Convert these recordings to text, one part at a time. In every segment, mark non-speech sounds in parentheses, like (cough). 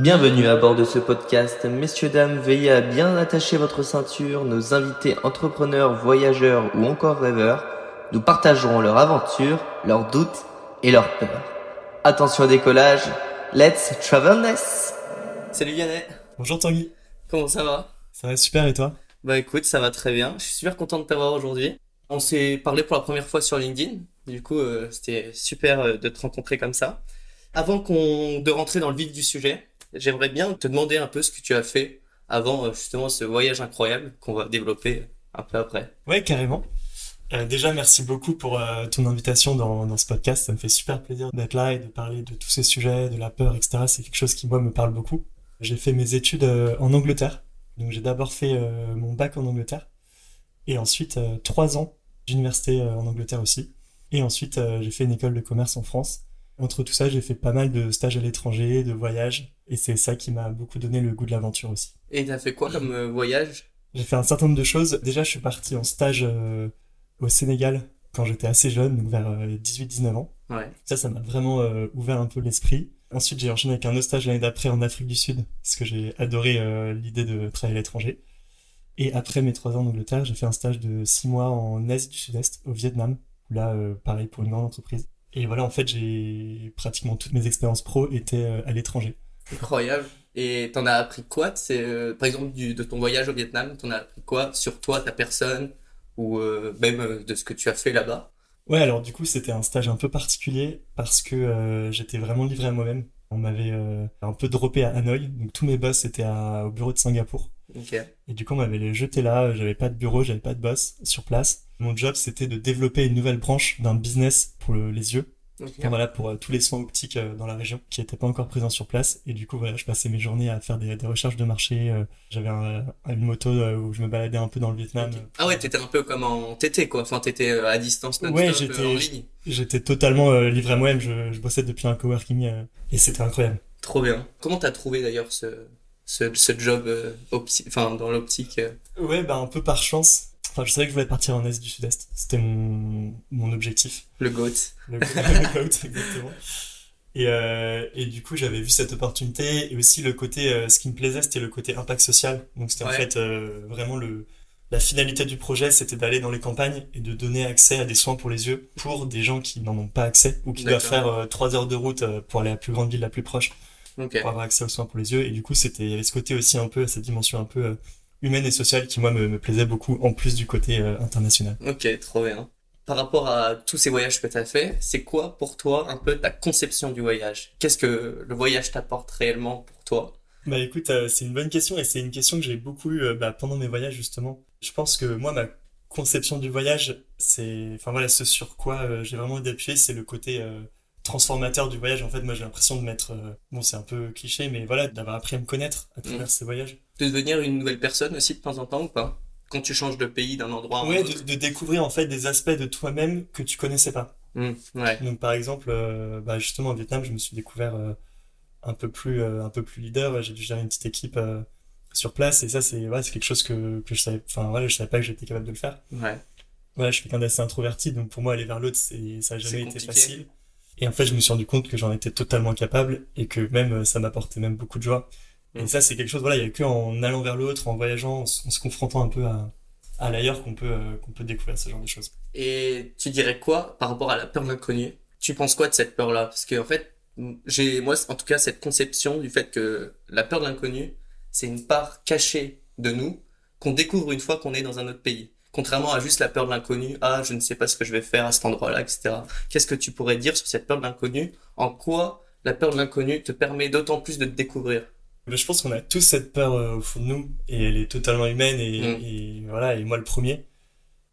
Bienvenue à bord de ce podcast. Messieurs, dames, veillez à bien attacher votre ceinture. Nos invités entrepreneurs, voyageurs ou encore rêveurs nous partageront leurs aventures, leurs doutes et leurs peurs. Attention au décollage. Let's travelness. Salut Yannet. Bonjour Tanguy. Comment ça va? Ça va super et toi? Bah écoute, ça va très bien. Je suis super content de t'avoir aujourd'hui. On s'est parlé pour la première fois sur LinkedIn. Du coup, euh, c'était super euh, de te rencontrer comme ça. Avant qu'on de rentrer dans le vif du sujet, j'aimerais bien te demander un peu ce que tu as fait avant euh, justement ce voyage incroyable qu'on va développer un peu après. Ouais, carrément. Euh, déjà, merci beaucoup pour euh, ton invitation dans, dans ce podcast. Ça me fait super plaisir d'être là et de parler de tous ces sujets, de la peur, etc. C'est quelque chose qui, moi, me parle beaucoup. J'ai fait mes études en Angleterre. Donc, j'ai d'abord fait mon bac en Angleterre. Et ensuite, trois ans d'université en Angleterre aussi. Et ensuite, j'ai fait une école de commerce en France. Entre tout ça, j'ai fait pas mal de stages à l'étranger, de voyages. Et c'est ça qui m'a beaucoup donné le goût de l'aventure aussi. Et t'as fait quoi comme euh, voyage? J'ai fait un certain nombre de choses. Déjà, je suis parti en stage euh, au Sénégal quand j'étais assez jeune, donc vers euh, 18-19 ans. Ouais. Ça, ça m'a vraiment euh, ouvert un peu l'esprit. Ensuite, j'ai enchaîné avec un autre stage l'année d'après en Afrique du Sud, parce que j'ai adoré euh, l'idée de travailler à l'étranger. Et après mes trois ans en Angleterre, j'ai fait un stage de six mois en Asie du Sud-Est, au Vietnam. Là, euh, pareil pour une grande entreprise. Et voilà, en fait, j'ai pratiquement toutes mes expériences pro étaient euh, à l'étranger. Incroyable. Et t'en as appris quoi C'est euh, par exemple du, de ton voyage au Vietnam, t'en as appris quoi sur toi, ta personne, ou euh, même euh, de ce que tu as fait là-bas? Ouais, alors du coup, c'était un stage un peu particulier parce que euh, j'étais vraiment livré à moi-même. On m'avait un peu droppé à Hanoï, donc tous mes boss étaient à- au bureau de Singapour. Et du coup, on m'avait jeté là, j'avais pas de bureau, j'avais pas de boss sur place. Mon job, c'était de développer une nouvelle branche d'un business pour le- les yeux. Voilà, pour euh, tous les soins optiques euh, dans la région qui n'étaient pas encore présents sur place. Et du coup, voilà, je passais mes journées à faire des, des recherches de marché. euh, J'avais un- une moto où je me baladais un peu dans le Vietnam. Ah ouais, t'étais un peu comme en TT quoi. Enfin, t'étais à distance Ouais, j'étais- en ligne. J'étais totalement livré à moi-même. Je, je bossais depuis un coworking et c'était incroyable. Trop bien. Comment t'as trouvé d'ailleurs ce, ce, ce job enfin, dans l'optique Ouais, bah un peu par chance. Enfin, je savais que je voulais partir en Asie du Sud-Est. C'était mon, mon objectif. Le GOAT. Le, (laughs) le GOAT, exactement. Et, euh, et du coup, j'avais vu cette opportunité et aussi le côté, euh, ce qui me plaisait, c'était le côté impact social. Donc c'était en fait euh, vraiment le, la finalité du projet, c'était d'aller dans les campagnes et de donner accès à des soins pour les yeux pour des gens qui n'en ont pas accès ou qui doivent faire trois heures de route pour aller à la plus grande ville la plus proche pour avoir accès aux soins pour les yeux. Et du coup, c'était, il y avait ce côté aussi un peu, cette dimension un peu humaine et sociale qui moi me, me plaisait beaucoup en plus du côté euh, international. Ok, trop bien. Par rapport à tous ces voyages que t'as fait, c'est quoi pour toi un peu ta conception du voyage? Qu'est-ce que le voyage t'apporte réellement pour toi? Bah écoute, euh, c'est une bonne question et c'est une question que j'ai beaucoup eu euh, bah, pendant mes voyages justement. Je pense que moi, ma conception du voyage, c'est, enfin voilà, ce sur quoi j'ai vraiment d'appuyer, c'est le côté transformateur du voyage. En fait, moi, j'ai l'impression de m'être, bon, c'est un peu cliché, mais voilà, d'avoir appris à me connaître à travers Mm. ces voyages. De devenir une nouvelle personne aussi de temps en temps ou pas? Quand tu changes de pays, d'un endroit Ouais, de, de découvrir en fait des aspects de toi-même que tu connaissais pas. Hmm, ouais. Donc par exemple, euh, bah, justement au Vietnam, je me suis découvert euh, un peu plus, euh, un peu plus leader. J'ai dû gérer une petite équipe sur place et ça c'est, ouais, quelque chose que, que je savais, enfin voilà, je savais pas que j'étais capable de le faire. Ouais. Voilà, je suis quelqu'un d'assez introverti, donc pour moi aller vers l'autre, ça a C'est jamais été facile. Et en fait, je me suis rendu compte que j'en étais totalement capable et que même ça m'apportait même beaucoup de joie. Et ça, c'est quelque chose, voilà, il y a que en allant vers l'autre, en voyageant, en, se confrontant un peu à, l'ailleurs qu'on peut, euh, qu'on peut découvrir ce genre de choses. Et tu dirais quoi par rapport à la peur de l'inconnu? Tu penses quoi de cette peur-là? Parce que en fait, j'ai moi en tout cas cette conception du fait que la peur de l'inconnu, c'est une part cachée de nous qu'on découvre une fois qu'on est dans un autre pays. Contrairement à juste la peur de l'inconnu, ah je ne sais pas ce que je vais faire à cet endroit-là, etc. Qu'est-ce que tu pourrais dire sur cette peur de l'inconnu? En quoi la peur de l'inconnu te permet d'autant plus de te découvrir? Je pense qu'on a tous cette peur euh, au fond de nous et elle est totalement humaine et, Mm. et voilà et moi le premier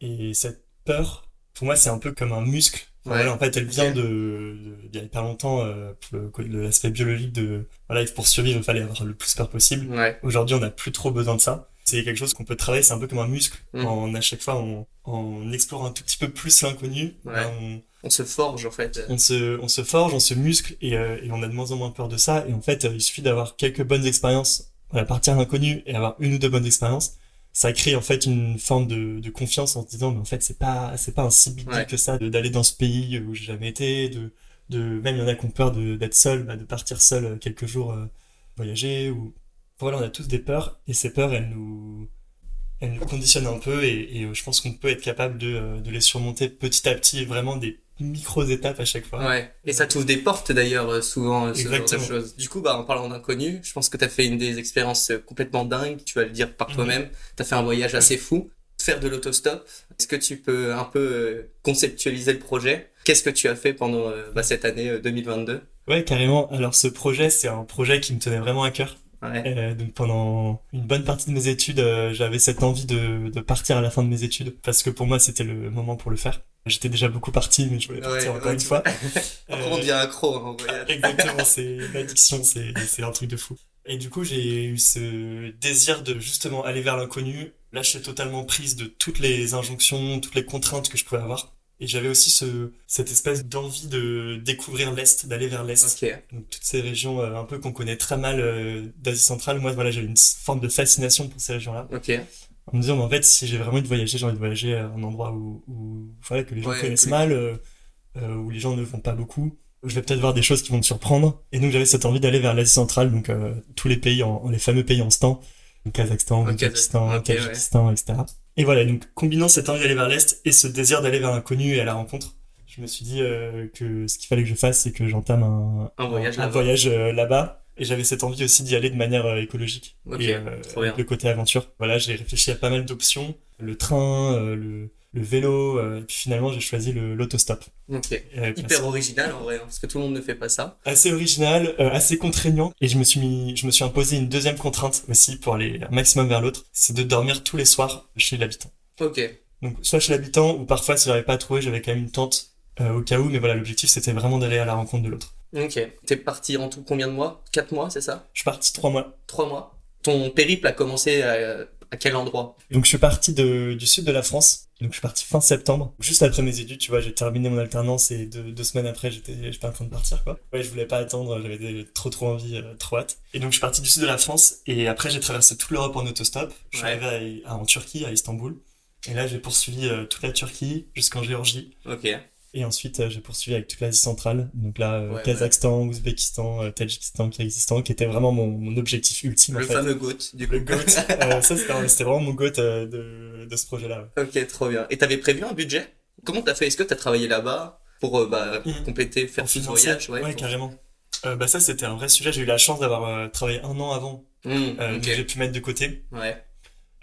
et cette peur pour moi c'est un peu comme un muscle Ouais. voilà, en fait elle vient de, de il y a hyper longtemps euh, pour l'aspect biologique de voilà pour survivre il fallait avoir le plus peur possible Ouais. aujourd'hui on n'a plus trop besoin de ça c'est quelque chose qu'on peut travailler c'est un peu comme un muscle Mm. en à chaque fois on, en explorant un tout petit peu plus l'inconnu Ouais. ben, on, On se forge en fait. on se, on se forge, on se muscle et, euh, et on a de moins en moins peur de ça. Et en fait, euh, il suffit d'avoir quelques bonnes expériences, voilà, partir à l'inconnu et avoir une ou deux bonnes expériences. Ça crée en fait une forme de, de confiance en se disant, mais en fait, c'est pas, c'est pas un si big Ouais. que ça de- d'aller dans ce pays où j'ai jamais été, de, de, même il y en a qui ont peur de, d'être seul, bah, de partir seul euh, quelques jours euh, voyager ou voilà, on a tous des peurs et ces peurs, elles nous elles nous conditionnent un peu et, et je pense qu'on peut être capable de, de les surmonter petit à petit, vraiment des micro étapes à chaque fois. Ouais. Et ça t'ouvre des portes d'ailleurs euh, souvent euh, ce genre de Exactement. choses. Du coup, bah en parlant d'inconnu, je pense que t'as fait une des expériences euh, complètement dingues. Tu vas le dire par Mhm. toi-même. T'as fait un voyage assez fou. Faire de l'autostop. Est-ce que tu peux un peu conceptualiser le projet? Qu'est-ce que tu as fait pendant bah, cette année euh, 2022 Ouais, carrément. Alors ce projet, c'est un projet qui me tenait vraiment à cœur. Ouais. Euh, donc pendant une bonne partie de mes études, euh, j'avais cette envie de, de partir à la fin de mes études parce que pour moi c'était le moment pour le faire. J'étais déjà beaucoup parti, mais je voulais partir Ouais, encore ouais, une fois. Euh, on devient accro hein, en voyage. Exactement, c'est l'addiction, c'est c'est un truc de fou. Et du coup, j'ai eu ce désir de justement aller vers l'inconnu, lâcher totalement prise de toutes les injonctions, toutes les contraintes que je pouvais avoir. Et j'avais aussi ce, cette espèce d'envie de découvrir l'Est, d'aller vers l'Est. Ok. Donc toutes ces régions euh, un peu qu'on connaît très mal euh, d'Asie centrale, moi voilà, j'avais une forme de fascination pour ces régions-là. Ok. En me disant, mais en fait, si j'ai vraiment envie de voyager, j'ai envie de voyager à un endroit où, où voilà, que les gens Ouais, connaissent mal, euh, euh, où les gens ne vont pas beaucoup. Je vais peut-être voir des choses qui vont me surprendre. Et donc j'avais cette envie d'aller vers l'Asie centrale, donc euh, tous les pays, en, les fameux pays en stan, le Kazakhstan, ok, ouais. Tadjikistan, etc. Et voilà, donc combinant cette envie d'aller vers l'Est et ce désir d'aller vers l'inconnu et à la rencontre, je me suis dit euh, que ce qu'il fallait que je fasse, c'est que j'entame un, Un voyage un là-bas. voyage euh, là-bas. Et j'avais cette envie aussi d'y aller de manière euh, écologique. Ok, et euh, trop bien. avec le côté aventure. Voilà, j'ai réfléchi à pas mal d'options. Le train, le, le vélo, euh, et puis finalement j'ai choisi l'autostop. Ok. Euh, Hyper original en vrai, hein, parce que tout le monde ne fait pas ça. assez original, euh, assez contraignant. Et je me suis mis, je me suis imposé une deuxième contrainte aussi pour aller un maximum vers l'autre, c'est de dormir tous les soirs chez l'habitant. Ok. Donc soit chez l'habitant ou parfois si j'arrivais pas à trouver, j'avais quand même une tente euh, au cas où. Mais voilà, l'objectif c'était vraiment d'aller à la rencontre de l'autre. Ok. T'es parti en tout combien de mois? Quatre mois, c'est ça? Je suis parti trois mois. Trois mois Ton périple a commencé à, à quel endroit? Donc je suis parti de, du sud de la France. Donc je suis parti fin septembre, juste après mes études, tu vois, j'ai terminé mon alternance et deux, deux semaines après j'étais j'étais en train de partir quoi. Ouais, je voulais pas attendre, j'avais trop trop envie, euh, trop hâte. Et donc je suis parti du sud de la France et après j'ai traversé toute l'Europe en autostop. Je suis Ouais. arrivé à- à- en Turquie, à Istanbul. Et là j'ai poursuivi euh, toute la Turquie jusqu'en Géorgie. Ok. Et ensuite euh, j'ai poursuivi avec toute l'Asie centrale. Donc là, euh, Ouais, Kazakhstan, Ouzbékistan, euh, Tadjikistan, Kyrgyzstan, qui était vraiment mon, mon objectif ultime Le en fait. fameux goat, du coup. Le GOAT. (laughs) Euh, ça c'était vraiment mon GOAT euh, de, de ce projet-là. ouais. Ok, trop bien. Et t'avais prévu un budget? Comment t'as fait? Est-ce que t'as travaillé là-bas pour euh, bah, Mhm. compléter, faire ce voyage Ouais, pour- carrément. Euh, bah ça c'était un vrai sujet. J'ai eu la chance d'avoir travaillé un an avant, Hmm, euh, ok. donc j'ai pu mettre de côté. Ouais.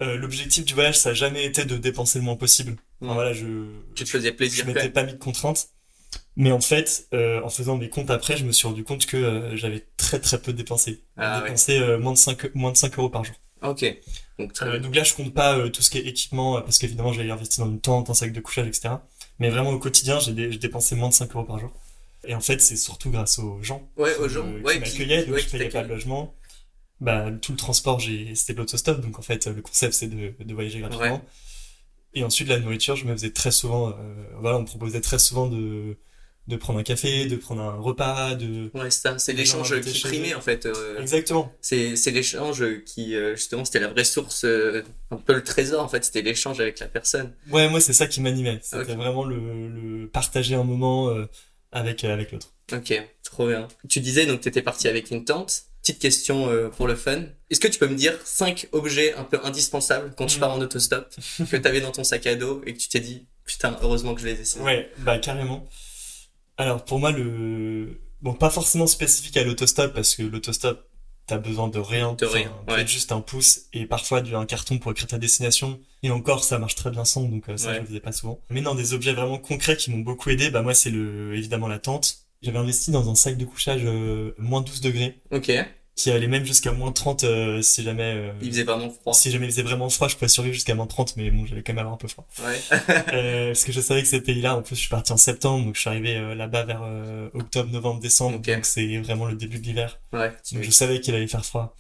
Euh, L'objectif du voyage ça a jamais été de dépenser le moins possible. Enfin, Hmm. voilà, je Tu te faisais je plaisir quand m'étais pas mis de contraintes. Mais en fait, euh, en faisant mes comptes après, je me suis rendu compte que euh, j'avais très très peu dépensé. Ah, J'ai ouais. dépensé euh, moins de 5 moins de 5 euros par jour. Ok. Donc très Euh, donc là, je compte pas euh, tout ce qui est équipement, euh, parce qu'évidemment, j'ai investi dans une tente, un sac de couchage, etc. Mais vraiment, au quotidien, j'ai dé- j'ai dépensé moins de 5 euros par jour. Et en fait, c'est surtout grâce aux gens Ouais, qui aux gens. qui Ouais, m'accueillaient, donc ouais, je qui payais pas de t'accueillent. logement. Bah, tout le transport, j'ai, c'était de l'autostop, donc en fait, le concept, c'est de, de voyager gratuitement. Et ensuite, la nourriture, je me faisais très souvent, euh, voilà, on me proposait très souvent de, de prendre un café, de prendre un repas, de... Ouais, c'est ça. C'est l'échange qui primait en fait. euh, Exactement. C'est c'est l'échange qui euh, justement c'était la vraie source, euh, un peu le trésor en fait. C'était l'échange avec la personne. Ouais, moi, c'est ça qui m'animait. C'était vraiment le, le partager un moment avec, avec l'autre. Ok, trop bien. Tu disais donc t'étais parti avec une tente. Petite question euh, pour le fun. Est-ce que tu peux me dire cinq objets un peu indispensables quand tu Mm. pars en autostop que t'avais dans ton sac à dos et que tu t'es dit putain heureusement que je les ai saisis. Ouais, bah carrément. Alors pour moi le bon pas forcément spécifique à l'autostop parce que l'autostop t'as besoin de rien, De rien, ouais. peut-être juste un pouce et parfois du un carton pour écrire ta destination et encore ça marche très bien sans donc euh, ça Ouais. je le faisais pas souvent. Mais non des objets vraiment concrets qui m'ont beaucoup aidé bah moi c'est le évidemment la tente. J'avais investi dans un sac de couchage euh, moins 12 degrés Ok. qui allait même jusqu'à moins 30 euh, si jamais euh, Il faisait vraiment froid. si jamais il faisait vraiment froid, je pouvais survivre jusqu'à moins 30 mais bon j'allais quand même avoir un peu froid. Ouais. (laughs) Euh, parce que je savais que ces pays-là, en plus, je suis parti en septembre, donc je suis arrivé euh, là-bas vers octobre, novembre, décembre, Ok. donc c'est vraiment le début de l'hiver. ouais. Donc je savais qu'il allait faire froid.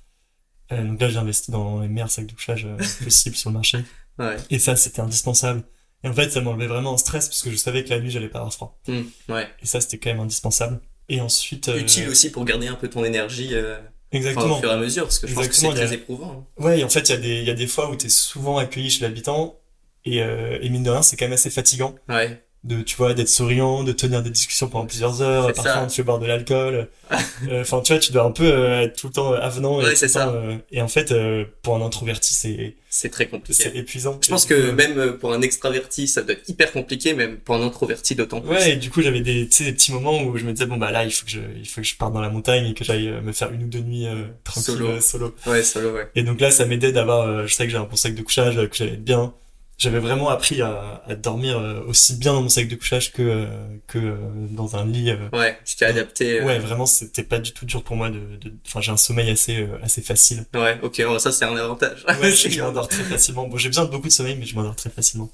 Euh, donc là, j'ai investi dans les meilleurs sacs de couchage (laughs) possibles sur le marché. Ouais. Et ça, c'était indispensable. Et en fait, ça m'enlevait vraiment un stress parce que je savais que la nuit, j'allais pas avoir froid. Hmm, ouais. Et ça, c'était quand même indispensable. Et ensuite, euh, Utile aussi pour garder un peu ton énergie euh, enfin, exactement. au fur et à mesure parce que je pense que c'est Exactement, a- très éprouvant. hein. Ouais, et en fait, il y a des, il y a des fois où t'es souvent accueilli chez l'habitant et, euh, et mine de rien, c'est quand même assez fatigant. Ouais. De tu vois d'être souriant de tenir des discussions pendant plusieurs heures parfois te fait boire de l'alcool (laughs) Euh, enfin tu vois tu dois un peu euh, être tout le temps avenant et, Ouais, le ça. euh, et en fait euh, pour un introverti c'est C'est très compliqué. c'est épuisant Je pense Et que euh, même euh, pour un extraverti, ça doit être hyper compliqué, même pour un introverti d'autant plus. Ouais, et du coup, j'avais des, tu sais, des petits moments où je me disais, bon, bah là, il faut que je, il faut que je parte dans la montagne et que j'aille euh, me faire une ou deux nuits euh, tranquille, Solo. euh, solo. Ouais, solo, ouais. Et donc là, ça m'aidait d'avoir, euh, je sais que j'ai un bon sac de couchage, euh, que j'allais être bien. J'avais vraiment appris à, à dormir euh, aussi bien dans mon sac de couchage que, euh, que euh, dans un lit. Ouais, tu t'es adapté. Ouais, vraiment, c'était pas du tout dur pour moi de, de, enfin, j'ai un sommeil assez, assez facile. Ouais, ok, bon, ça c'est un avantage. Ouais, (laughs) je, m'endors très facilement. Bon, j'ai besoin de beaucoup de sommeil, mais je m'endors très facilement.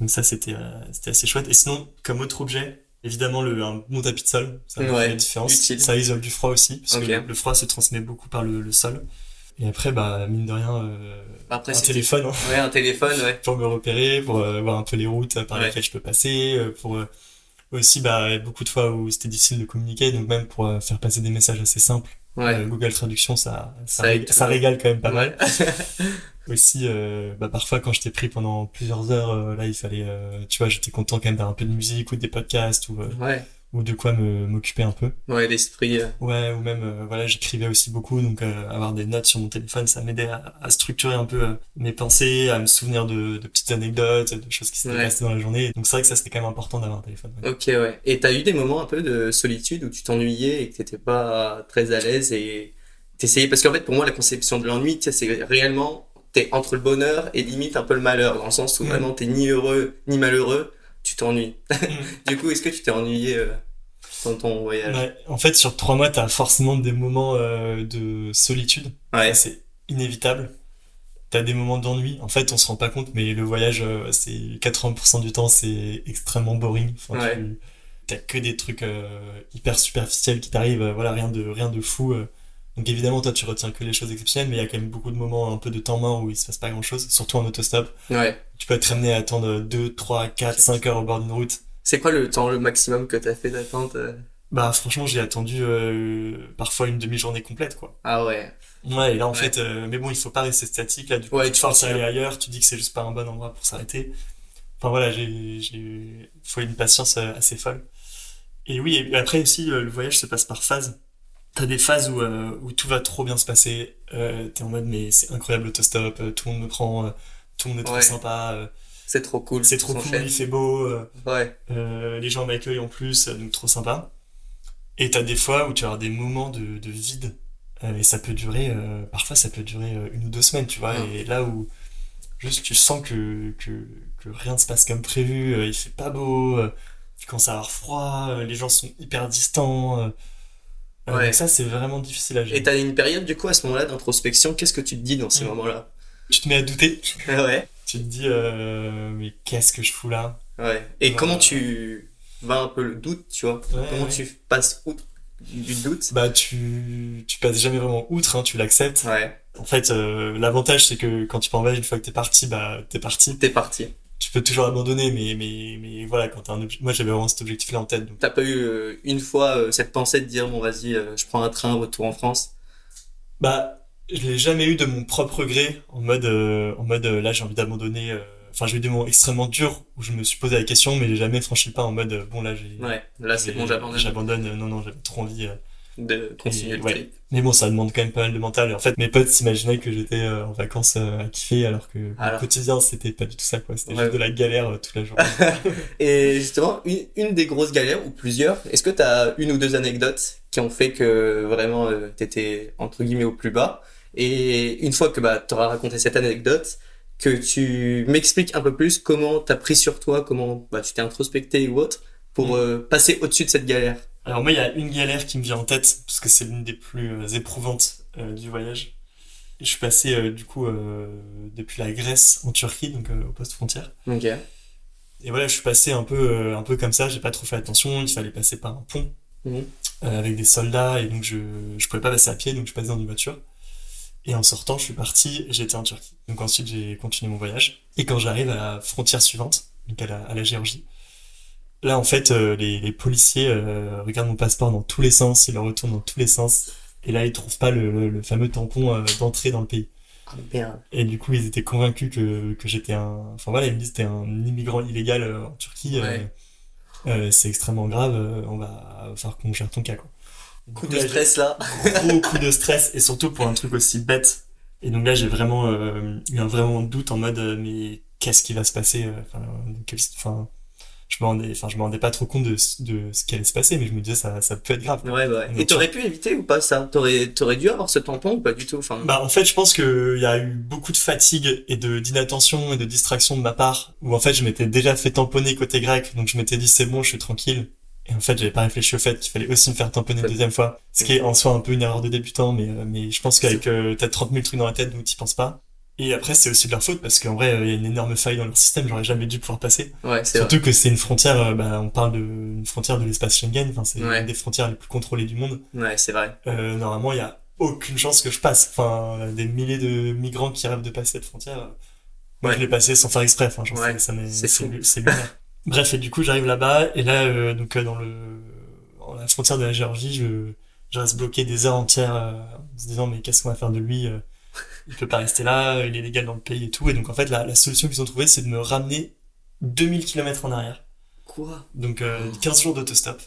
Donc ça, c'était, euh, c'était assez chouette. Et sinon, comme autre objet, évidemment, le, un bon tapis de sol, ça fait Ouais, la différence. utile. Ça isole du froid aussi, parce que le, le froid se transmet beaucoup par le, le sol. Et après, bah, mine de rien, euh, Après, un téléphone, hein, Ouais, un téléphone, ouais. (laughs) pour me repérer, pour euh, voir un peu les routes par Ouais. lesquelles je peux passer, euh, pour aussi, bah, beaucoup de fois où c'était difficile de communiquer, donc même pour euh, faire passer des messages assez simples, Ouais. euh, Google Traduction, ça, ça, régale quand même pas mal. (laughs) (laughs) Aussi euh, bah parfois quand j'étais pris pendant plusieurs heures là il fallait tu vois j'étais content quand même d'avoir un peu de musique ou des podcasts ou ouais. Ou de quoi me m'occuper un peu Ouais, l'esprit. euh, ouais ou même euh, voilà j'écrivais aussi beaucoup donc euh, avoir des notes sur mon téléphone ça m'aidait à, à structurer un peu euh, mes pensées à me souvenir de, de petites anecdotes de choses qui s'étaient Ouais. passées dans la journée donc c'est vrai que ça c'était quand même important d'avoir un téléphone ouais. Ok, ouais. Et t'as eu des moments un peu de solitude où tu t'ennuyais et que t'étais pas très à l'aise et t'essayais, parce qu'en fait, pour moi, la conception de l'ennui, tu sais, c'est réellement, t'es entre le bonheur et limite un peu le malheur, dans le sens où Mm. vraiment t'es ni heureux ni malheureux, tu t'ennuies. (laughs) du coup, est-ce que tu t'es ennuyé euh, dans ton voyage? En fait sur trois mois t'as forcément des moments euh, de solitude Ouais. C'est inévitable. T'as des moments d'ennui. En fait, on se rend pas compte, mais le voyage, euh, c'est 80% du temps, c'est extrêmement boring. Enfin, Ouais. tu- T'as que des trucs euh, hyper superficiels qui t'arrivent. voilà, rien de rien de fou. Donc évidemment, toi, tu retiens que les choses exceptionnelles, mais il y a quand même beaucoup de moments un peu de temps mort où il se passe pas grand-chose, surtout en autostop. Ouais. Tu peux être amené à attendre 2, 3, 4, 5 heures au bord d'une route. C'est quoi le temps, le maximum que t'as fait d'attente? euh? Bah franchement, j'ai attendu euh, parfois une demi-journée complète, quoi. Ah ouais. Ouais, et là en Ouais. fait, euh, mais bon, il faut pas rester statique. Là, du coup, Ouais, tu te forces à aller ailleurs. Tu dis que c'est juste pas un bon endroit pour s'arrêter. Enfin voilà, j'ai, j'ai, faut une patience euh, assez folle. Et oui, et après aussi, euh, le voyage se passe par phases. T'as des phases où euh, où tout va trop bien se passer. Euh, t'es en mode mais c'est incroyable l'autostop. euh, tout le monde me prend. euh, tout le monde est trop Ouais. sympa. euh, C'est trop cool. c'est trop cool. Il fait beau. euh, Ouais. euh, les gens m'accueillent en plus, donc trop sympa. Et t'as des fois où tu as des moments de, de vide, euh, et ça peut durer, euh, parfois ça peut durer une ou deux semaines, tu vois, et là où juste tu sens que, que, que rien ne se passe comme prévu, euh, il fait pas beau, euh, tu commences à avoir froid, euh, les gens sont hyper distants, Ouais. donc ça c'est vraiment difficile à gérer. Et t'as une période, du coup, à ce moment-là, d'introspection. Qu'est-ce que tu te dis dans ces Mm. moments-là? Tu te mets à douter, Ouais. tu te dis, euh, mais qu'est-ce que je fous là? Ouais. Et comment tu vas un peu le doute, tu vois? Ouais, Comment ouais. tu passes outre du doute? Bah tu, tu passes jamais vraiment outre, hein, tu l'acceptes. Ouais. En fait, euh, l'avantage, c'est que quand tu pars en voyage, une fois que t'es parti, bah, t'es parti. T'es parti. Tu peux toujours abandonner, mais, mais, mais voilà, quand t'as un obje- moi, j'avais vraiment cet objectif-là en tête, donc. T'as pas eu euh, une fois euh, cette pensée de dire bon vas-y, euh, je prends un train retour en France? Bah, je l'ai jamais eu de mon propre gré, en mode, en mode, là, j'ai envie d'abandonner, enfin, j'ai eu des moments extrêmement durs où je me suis posé la question, mais j'ai jamais franchi le pas en mode, bon, là, j'ai, Ouais. Là c'est bon, j'abandonne J'abandonne, non, non, j'avais trop envie. De continuer Et le ouais. trip. Mais bon, ça demande quand même pas mal de mental. Et en fait, mes potes s'imaginaient que j'étais euh, en vacances euh, à kiffer, alors que Alors. quotidien, c'était pas du tout ça, quoi. C'était Ouais. juste de la galère euh, toute la journée. (laughs) Et justement, une, une des grosses galères ou plusieurs. Est-ce que t'as une ou deux anecdotes qui ont fait que vraiment euh, t'étais entre guillemets au plus bas? Et une fois que bah t'auras raconté cette anecdote, que tu m'expliques un peu plus comment t'as pris sur toi, comment bah tu t'es introspecté ou autre pour Mm. euh, passer au-dessus de cette galère. Alors moi, il y a une galère qui me vient en tête, parce que c'est l'une des plus euh, éprouvantes euh, du voyage. Je suis passé euh, du coup depuis la Grèce en Turquie, donc au poste frontière. Ok. Et voilà, je suis passé un peu, un peu comme ça. J'ai pas trop fait attention. Il fallait passer par un pont euh, avec des soldats, et donc je je pouvais pas passer à pied, donc je suis passé dans une voiture. Et en sortant, je suis parti. J'étais en Turquie. Donc ensuite, j'ai continué mon voyage. Et quand j'arrive à la frontière suivante, donc à la, à la Géorgie, Là, en fait, euh, les, les policiers euh, regardent mon passeport dans tous les sens, ils le retournent dans tous les sens, et là, ils trouvent pas le, le, le fameux tampon euh, d'entrée dans le pays. Ah merde. Et du coup, ils étaient convaincus que, que j'étais un... Enfin voilà, ils me disent que j'étais un immigrant illégal euh, en Turquie. Ouais. c'est extrêmement grave, euh, on va falloir qu'on gère ton cas, quoi. Coup coup, de là, stress là. gros coup de stress et surtout pour un truc aussi bête. Et donc là, j'ai vraiment euh, eu un vraiment doute en mode euh, mais qu'est-ce qui va se passer Enfin, de quel- enfin, je me rendais, enfin, je me rendais pas trop compte de, ce- de ce qui allait se passer, mais je me disais ça, ça peut être grave. Ouais, bah ouais. Donc, Et t'aurais pu éviter ou pas ça? T'aurais, t'aurais dû avoir ce tampon ou pas du tout? Enfin, Bah en fait, je pense que il y a eu beaucoup de fatigue et de d'inattention et de distraction de ma part où en fait je m'étais déjà fait tamponner côté grec, donc je m'étais dit c'est bon, je suis tranquille. Et en fait, j'avais pas réfléchi au fait qu'il fallait aussi me faire tamponner une deuxième fois, ce qui est en soi un peu une erreur de débutant, mais euh, mais je pense qu'avec euh, t'as 30 000 trucs dans la tête, donc t'y penses pas. Et après, c'est aussi de leur faute parce qu'en vrai, euh, il y a une énorme faille dans leur système, j'aurais jamais dû pouvoir passer. ouais, c'est vrai. Surtout que c'est une frontière, euh, bah, on parle de une frontière de l'espace Schengen, enfin c'est Ouais. une des frontières les plus contrôlées du monde Ouais, c'est vrai. euh, normalement, il y a aucune chance que je passe. Enfin, des milliers de migrants qui rêvent de passer cette frontière. euh, Moi, Ouais. je l'ai passé sans faire exprès. Enfin, ça c'est lunaire. (laughs) Bref, et du coup, j'arrive là-bas, et là, euh, donc, euh, dans le, dans la frontière de la Géorgie, je, je reste bloqué des heures entières, euh, en se disant, mais qu'est-ce qu'on va faire de lui? Il peut pas rester là, il est légal dans le pays et tout. Et donc, en fait, la, la solution qu'ils ont trouvée, c'est de me ramener 2000 km en arrière. Quoi? Donc, euh, 15 jours d'autostop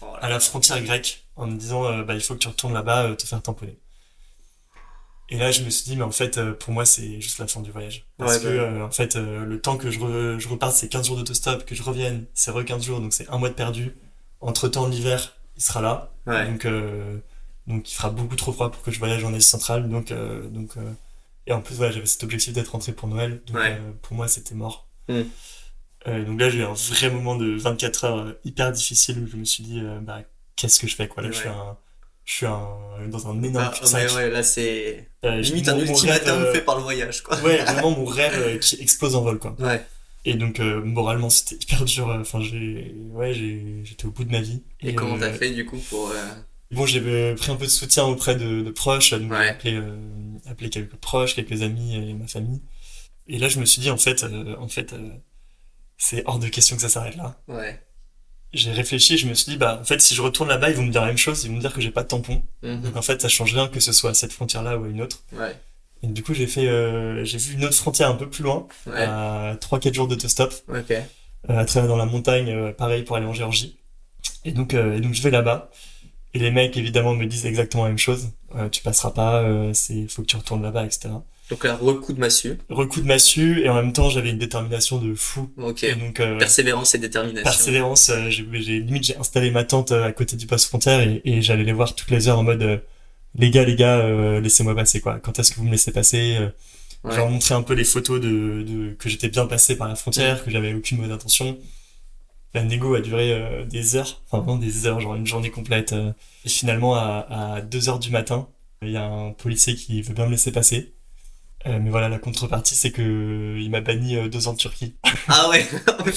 Oh à la frontière grecque en me disant euh, bah il faut que tu retournes là-bas euh, te faire tamponner. Et là je me suis dit mais en fait euh, pour moi c'est juste la fin du voyage parce Ouais, que bah. en fait le temps que je, re- je reparte c'est 15 jours d'autostop que je revienne c'est re 15 jours donc c'est un mois de perdu. Entre-temps l'hiver il sera là Ouais. donc donc il fera beaucoup trop froid pour que je voyage en Asie centrale donc euh, donc euh, et en plus voilà j'avais cet objectif d'être rentré pour Noël donc Ouais. euh, pour moi c'était mort. Mm. Euh, donc là j'ai eu un vrai moment de 24 heures hyper difficile où je me suis dit euh, bah qu'est-ce que je fais quoi là je suis un je suis un, dans un énorme Ah, ouais, ouais, là c'est Euh, limite un ultimatum rêve, fait par le voyage, quoi. ouais (laughs) vraiment mon rêve qui explose en vol quoi Ouais. et donc moralement c'était hyper dur enfin j'ai ouais j'ai j'étais au bout de ma vie Et, comment euh, t'as fait du coup pour. Bon j'ai euh, pris un peu de soutien auprès de, de proches donc Ouais. appelé euh, appelé quelques proches quelques amis et ma famille et là je me suis dit en fait euh, en fait euh, c'est hors de question que ça s'arrête là Ouais. j'ai réfléchi et je me suis dit bah en fait si je retourne là-bas ils vont me dire la même chose ils vont me dire que j'ai pas de tampon Mhm. donc en fait ça change rien que ce soit à cette frontière là ou à une autre Ouais. et du coup j'ai fait euh, j'ai vu une autre frontière un peu plus loin Ouais. à 3-4 jours d'autostop Ok. euh, à travers dans la montagne euh, pareil pour aller en Géorgie et donc euh, et donc je vais là-bas et les mecs évidemment me disent exactement la même chose Euh, tu passeras pas euh, c'est faut que tu retournes là-bas etc Donc là, recoup de massue. recoup de massue et en même temps j'avais une détermination de fou Ok. et donc euh, Persévérance et détermination. persévérance euh, j'ai j'ai- limite j'ai installé ma tente euh, à côté du poste frontière et, et j'allais les voir toutes les heures en mode euh, les gars les gars euh, laissez-moi passer quoi quand est-ce que vous me laissez passer Ouais. je leur montrais un peu les photos de, de que j'étais bien passé par la frontière que j'avais aucune mauvaise intention la négo a duré euh, des heures enfin vraiment des heures genre une journée complète euh. et finalement à, à 2 heures du matin il y a un policier qui veut bien me laisser passer Euh, mais voilà la contrepartie c'est que il m'a banni euh, deux ans de Turquie Ah ouais. (laughs) Donc,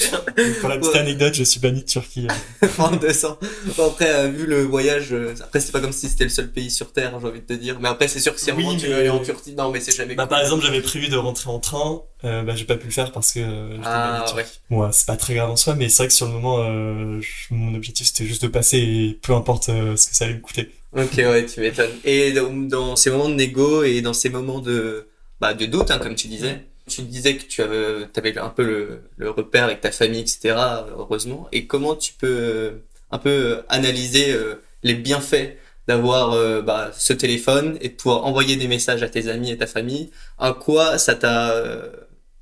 pour la petite Ouais. anecdote je suis banni de Turquie euh. (laughs) Enfin, 200. Bon, après, euh, vu le voyage, euh, après, c'est pas comme si c'était le seul pays sur Terre, j'ai envie de te dire. Mais après, c'est sûr que si Oui, vraiment tu mais- veux aller en Turquie, non, mais c'est jamais Bah, cool. par exemple, j'avais prévu de rentrer en train, euh, bah, j'ai pas pu le faire parce que euh, Ah, banni de ouais. Bon, ouais, c'est pas très grave en soi, mais c'est vrai que sur le moment, euh, je- mon objectif c'était juste de passer et peu importe euh, ce que ça allait me coûter. Ok, ouais, tu m'étonnes. Et dans, dans ces moments de négo et dans ces moments de, bah, de doute, hein, comme tu disais, tu disais que tu avais, avais un peu le, repère avec ta famille, etc., heureusement. Et comment tu peux euh, un peu euh, analyser euh, les bienfaits d'avoir bah, ce téléphone et de pouvoir envoyer des messages à tes amis et ta famille? À quoi ça t'a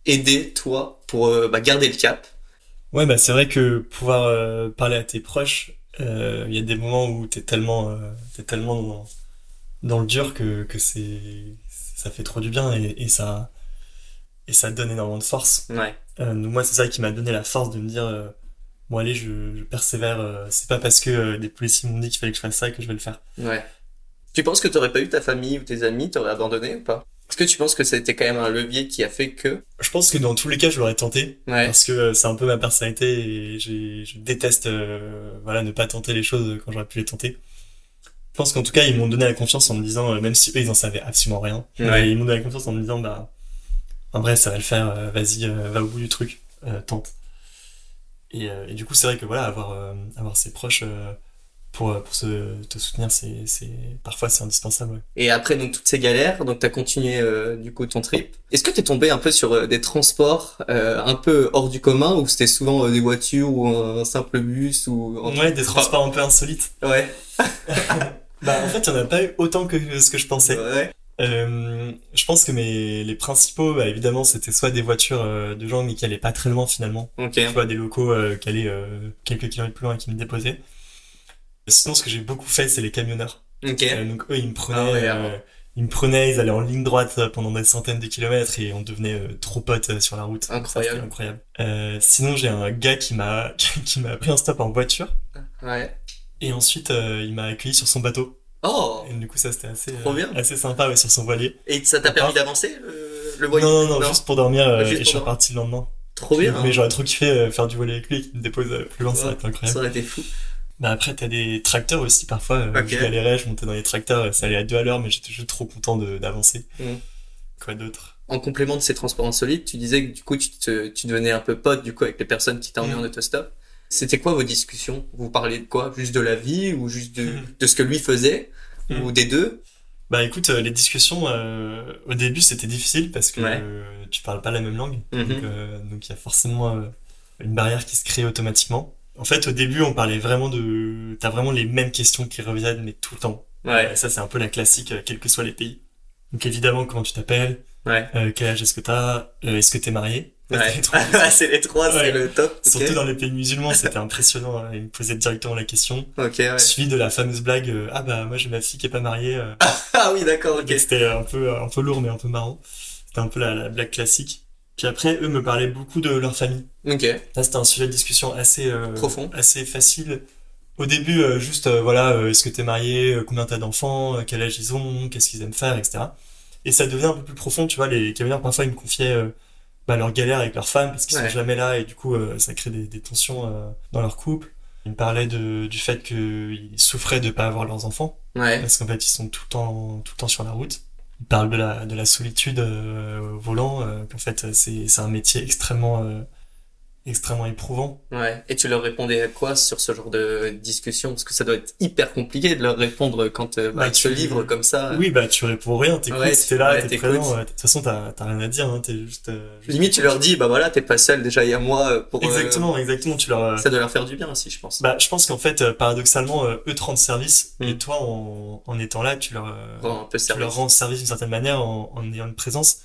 aidé, toi, pour bah, garder le cap? Ouais, bah c'est vrai que pouvoir parler à tes proches, il y a des moments où t'es tellement, t'es tellement dans, dans le dur que, que c'est, ça fait trop du bien et, et ça, et ça donne énormément de force. Ouais. Euh, donc moi, c'est ça qui m'a donné la force de me dire, euh, bon allez, je, je persévère. euh, c'est pas parce que euh, des policiers m'ont dit qu'il fallait que je fasse ça que je vais le faire. Ouais. Tu penses que t'aurais pas eu ta famille ou tes amis, t'aurais abandonné ou pas? Est-ce que tu penses que c'était quand même un levier qui a fait que? Je pense que dans tous les cas, je l'aurais tenté Ouais. parce que euh, c'est un peu ma personnalité et je déteste, euh, voilà, ne pas tenter les choses quand j'aurais pu les tenter. Pense qu'en tout cas, ils m'ont donné la confiance en me disant, euh, même si eux, ils en savaient absolument rien, Ouais. ils m'ont donné la confiance en me disant, bah, en vrai, ça va le faire, euh, vas-y, euh, va au bout du truc, tente. Et, et du coup, c'est vrai que voilà, avoir, avoir ses proches, pour, pour se, te soutenir, c'est, c'est, parfois c'est indispensable. Ouais. Et après donc toutes ces galères, donc t'as continué euh, du coup ton trip. Est-ce que t'es tombé un peu sur euh, des transports euh, un peu hors du commun ou c'était souvent des voitures ou un simple bus ou Ouais, des transports un peu insolites. Ouais. (laughs) Bah en fait, il y en a pas eu autant que ce que je pensais. Ouais. Euh, je pense que mes les principaux, bah, évidemment, c'était soit des voitures euh, de gens mais qui allaient pas très loin finalement, Ok. soit des locaux euh, qui allaient euh, quelques kilomètres plus loin et qui me déposaient. Sinon, ce que j'ai beaucoup fait, c'est les camionneurs. Ok. Euh, donc eux, ils me prenaient, Ah ouais, euh, ils me prenaient, ils allaient en ligne droite pendant des centaines de kilomètres et on devenait trop potes sur la route. Ça, Incroyable. c'était incroyable. Euh, sinon, j'ai un gars qui m'a (laughs) qui m'a pris un stop en voiture Ouais. Et ensuite euh, il m'a accueilli sur son bateau. Oh. Et du coup, ça c'était assez euh, assez sympa ouais, sur son voilier. Et ça t'a permis d'avancer le, le voyage Non, non, non, juste pour dormir euh, Juste et pour je suis reparti le lendemain. Trop bien. Mais hein. j'aurais trop kiffé euh, faire du volet avec lui et qu'il me dépose euh, plus loin, ça aurait été incroyable. Ça aurait été fou. Bah après, t'as des tracteurs aussi parfois. euh, Ok. Je galérais, je montais dans les tracteurs, euh, ça allait à deux à l'heure, mais j'étais juste trop content d'avancer. Mm. Quoi d'autre? En complément de ces transports insolites, tu disais que du coup tu, te, tu devenais un peu pote du coup avec les personnes qui t'emmenaient Mm. en autostop. C'était quoi vos discussions? Vous parliez de quoi? Juste de la vie ou juste de, Mm. de ce que lui faisait? Mm. ou des deux? Bah écoute, euh, les discussions euh, au début c'était difficile parce que Ouais. euh, tu parles pas la même langue, Mhm. donc euh, donc il y a forcément euh, une barrière qui se crée automatiquement. En fait, au début, on parlait vraiment de, t'as vraiment les mêmes questions qui reviennent mais tout le temps. Ouais. Ça c'est un peu la classique, quels que soient les pays. Donc évidemment, comment tu t'appelles, Ouais. quel âge est-ce que t'as, est-ce que t'es marié? (laughs) Ouais. c'est les trois c'est Ouais. le top. Surtout dans les pays musulmans, c'était impressionnant. hein. Ils me posaient directement la question. Ok, ouais. Suivi de la fameuse blague euh, Ah bah moi j'ai ma fille qui est pas mariée. euh. (laughs) Ah oui, d'accord, ok. C'était un peu un peu lourd mais un peu marrant. C'était un peu la, la blague classique. Puis après eux me parlaient beaucoup de leur famille. Ok. Là c'était un sujet de discussion assez euh, Profond. assez facile. Au début euh, juste euh, voilà euh, est-ce que t'es marié, euh, combien t'as d'enfants, euh, quel âge ils ont, qu'est-ce qu'ils aiment faire, etc. Et ça devenait un peu plus profond. Tu vois les camionneurs parfois ils me confiaient euh, bah, leurs galères avec leurs femmes parce qu'ils Ouais. sont jamais là et du coup euh, ça crée des, des tensions euh, dans leur couple. Ils me parlaient de, du fait qu'ils souffraient de pas avoir leurs enfants Ouais. parce qu'en fait ils sont tout le temps tout le temps sur la route. Ils parlent de la de la solitude euh, au volant, euh, qu'en fait c'est c'est un métier extrêmement euh, extrêmement éprouvant. Ouais. Et tu leur répondais à quoi sur ce genre de discussion? Parce que ça doit être hyper compliqué de leur répondre quand euh, bah, Bah, tu- livrent comme ça. Oui bah tu réponds rien, t'écoutes, Ouais, t'es là, ouais, t'es présent. De toute façon t'as rien à dire, hein, t'es juste, euh, juste- Limite, tu leur dis, bah voilà, t'es pas seul, déjà il y a moi euh, pour. euh, Exactement, exactement. Tu leur ça doit leur faire du bien aussi, je pense. Bah, je pense qu'en fait, euh, paradoxalement, euh, eux te rendent service, Mm. et toi, en, en étant là, tu leur, euh, peu tu service. leur rends service d'une certaine manière en, en ayant une présence.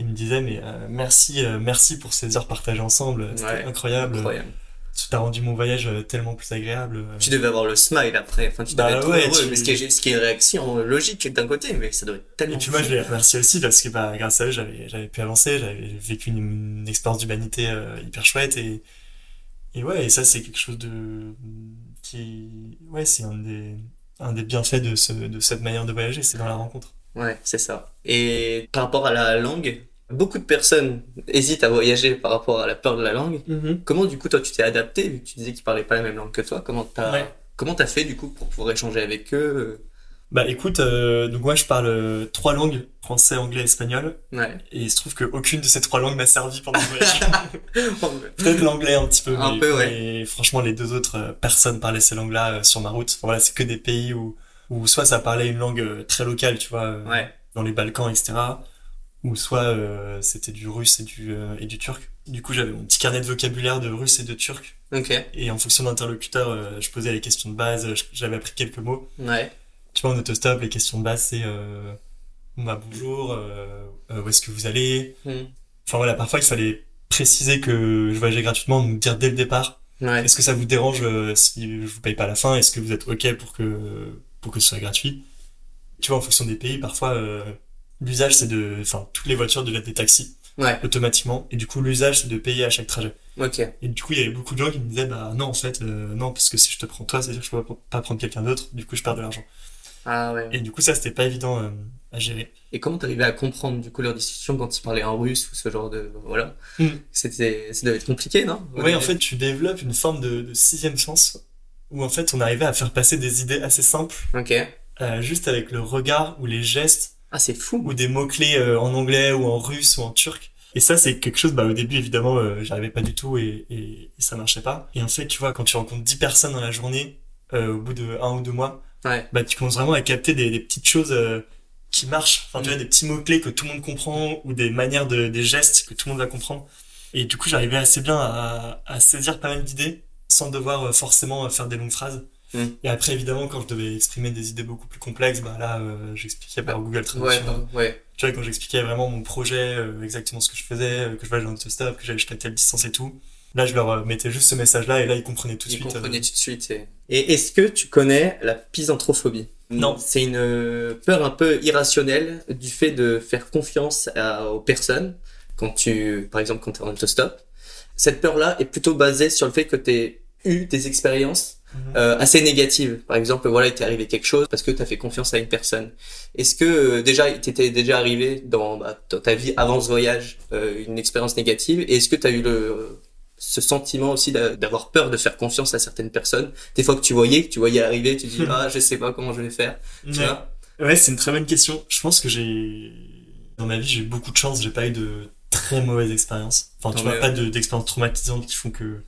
Ils me disaient, mais euh, merci, euh, merci pour ces heures partagées ensemble, c'était Ouais, incroyable. Incroyable. Tu t'as rendu mon voyage euh, tellement plus agréable. Tu devais avoir le smile après, enfin tu Bah devais être ouais, heureux, tu- mais ce qui est, ce qui est réaction logique d'un côté, mais ça doit être tellement. Et puis moi, je les remercie aussi parce que bah, grâce à eux, j'avais, j'avais pu avancer, j'avais vécu une, une expérience d'humanité euh, hyper chouette et, et ouais, et ça, c'est quelque chose de, qui, ouais, c'est un des, un des bienfaits de ce, de cette manière de voyager, c'est dans la rencontre. Ouais, c'est ça. Et par rapport à la langue, beaucoup de personnes hésitent à voyager par rapport à la peur de la langue. Comment du coup toi tu t'es adapté vu que tu disais qu'ils parlaient pas la même langue que toi Comment t'as Ouais. comment t'as fait du coup pour pouvoir échanger avec eux Bah écoute, euh, donc moi je parle euh, trois langues, français, anglais, espagnol, Ouais. et il se trouve qu'aucune de ces trois langues m'a servi pendant le voyage. (laughs) Peut-être l'anglais un petit peu, Un mais, peu, ouais. mais franchement les deux autres, euh, personne parlait ces langues-là euh, sur ma route. Enfin, voilà, c'est que des pays où, où soit ça parlait une langue euh, très locale, tu vois, euh, dans les Balkans, etc., ou soit euh, c'était du russe et du, euh, et du turc. Du coup j'avais mon petit carnet de vocabulaire de russe et de turc, Ok. et en fonction de l'interlocuteur, euh, je posais les questions de base, je- j'avais appris quelques mots. Ouais. Tu vois, en autostop, les questions de base, c'est euh, bah, bonjour, euh, euh, où est-ce que vous allez? Hmm. Enfin voilà, parfois il fallait préciser que je voyageais gratuitement, donc dire dès le départ, Ouais. est-ce que ça vous dérange euh, si je vous paye pas à la fin? Est-ce que vous êtes ok pour que pour que ce soit gratuit? Tu vois, en fonction des pays, parfois euh, l'usage c'est de, enfin toutes les voitures deviennent des taxis Ouais. automatiquement, et du coup l'usage c'est de payer à chaque trajet. Ok. Et du coup il y avait beaucoup de gens qui me disaient bah non en fait euh, non parce que si je te prends toi, c'est dire que je peux pas prendre quelqu'un d'autre, du coup je perds de l'argent. Ah ouais. Et du coup ça c'était pas évident euh, à gérer. Et comment t'arrivais à comprendre du coup leur discussion quand ils parlaient en russe ou ce genre de voilà. Hmm. C'était ça devait être compliqué non? Ouais, en fait, tu développes une forme de, de sixième sens où en fait on arrivait à faire passer des idées assez simples Ok. euh, juste avec le regard ou les gestes Ah c'est fou. ou des mots clés en anglais ou en russe ou en turc. Et ça, c'est quelque chose, bah, au début, évidemment, euh, j'arrivais pas du tout et, et, et ça marchait pas. Et en fait, tu vois, quand tu rencontres 10 personnes dans la journée, euh, au bout de un ou deux mois, Ouais. bah tu commences vraiment à capter des, des petites choses euh, qui marchent. Enfin, tu Mm. vois, des petits mots clés que tout le monde comprend ou des manières de, des gestes que tout le monde va comprendre. Et du coup, j'arrivais assez bien à, à saisir pas mal d'idées sans devoir euh, forcément euh, faire des longues phrases. Mm. Et après, évidemment, quand je devais exprimer des idées beaucoup plus complexes, bah là, euh, j'expliquais par Google Ouais, Traduction. pardon, ouais. Tu vois, quand j'expliquais vraiment mon projet, euh, exactement ce que je faisais, euh, que je voyageais en autostop, que j'allais jusqu'à telle distance et tout. Là, je leur euh, mettais juste ce message-là et là, ils comprenaient tout de Ils suite. euh, comprenaient tout de suite. Et, et est-ce que tu connais la pisanthrophobie Non. C'est une peur un peu irrationnelle du fait de faire confiance à- aux personnes quand tu, par exemple, quand tu es en autostop. Cette peur-là est plutôt basée sur le fait que tu eu des expériences. Euh, assez négatives. Par exemple, voilà, il t'est arrivé quelque chose parce que tu as fait confiance à une personne. Est-ce que euh, déjà, il t'était déjà arrivé dans, bah, dans ta vie avant ce voyage euh, une expérience négative? Et est-ce que tu as eu le ce sentiment aussi d'a- d'avoir peur de faire confiance à certaines personnes? Des fois que tu voyais, que tu voyais arriver, tu dis (laughs) ah je sais pas comment je vais faire. Tu Ouais. vois? Ouais, c'est une très bonne question. Je pense que j'ai, dans ma vie, j'ai eu beaucoup de chance. J'ai pas eu de très mauvaises expériences. Enfin, tu vois, pas de, d'expériences traumatisantes qui font que,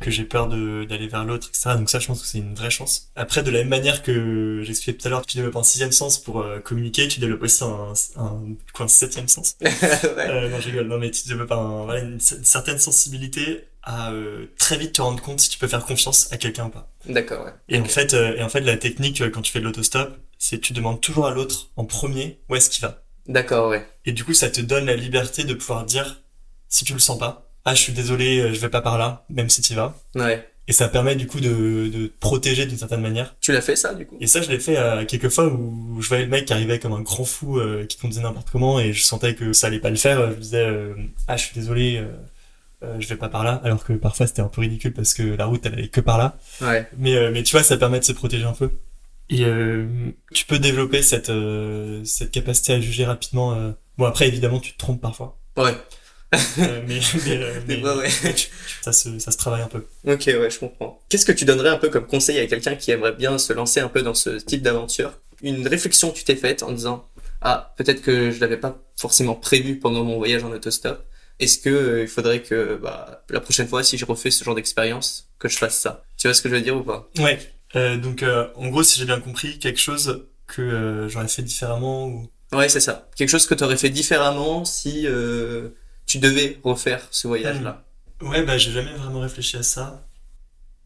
que j'ai peur de, d'aller vers l'autre, etc. Donc ça, je pense que c'est une vraie chance. Après, de la même manière que j'expliquais tout à l'heure, tu développes un sixième sens pour euh, communiquer, tu développes aussi un, un, quoi, un septième sens. (laughs) ouais. Euh, non, je rigole. Non, mais tu développes un, voilà, une, cer- certaine sensibilité à euh, très vite te rendre compte si tu peux faire confiance à quelqu'un ou pas. D'accord, ouais. Et en fait, euh, et en fait, la technique euh, quand tu fais de l'autostop, c'est tu demandes toujours à l'autre en premier où est-ce qu'il va. D'accord, ouais. Et du coup, ça te donne la liberté de pouvoir dire si tu le sens pas, ah je suis désolé, euh, je vais pas par là, même si tu vas. Ouais. Et ça permet du coup de, de te protéger d'une certaine manière. Tu l'as fait ça du coup? Et ça, je l'ai fait à quelques fois où je voyais le mec qui arrivait comme un grand fou, euh, qui conduisait n'importe comment, et je sentais que ça allait pas le faire. Je lui disais, euh, ah, je suis désolé, euh, euh, je vais pas par là. Alors que parfois, c'était un peu ridicule parce que la route, elle allait que par là. Ouais. Mais, euh, mais tu vois, ça permet de se protéger un peu. Et euh, tu peux développer cette, euh, cette capacité à juger rapidement. euh. Bon, après, évidemment, tu te trompes parfois. Ouais. Euh, mais (laughs) mais, euh, mais- ouais. ça, se, ça se travaille un peu. Ok, ouais, je comprends. Qu'est-ce que tu donnerais un peu comme conseil à quelqu'un qui aimerait bien se lancer un peu dans ce type d'aventure? Une réflexion que tu t'es faite en disant ah peut-être que je l'avais pas forcément prévu pendant mon voyage en autostop. Est-ce que euh, il faudrait que bah, la prochaine fois si je refais ce genre d'expérience que je fasse ça Tu vois ce que je veux dire ou pas? Ouais. Euh, donc, euh, en gros, si j'ai bien compris, quelque chose que j'aurais fait différemment ou... Ouais, c'est ça. Quelque chose que tu aurais fait différemment si euh, tu devais refaire ce voyage-là. Ouais, bah, j'ai jamais vraiment réfléchi à ça.